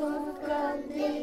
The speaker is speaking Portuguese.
som.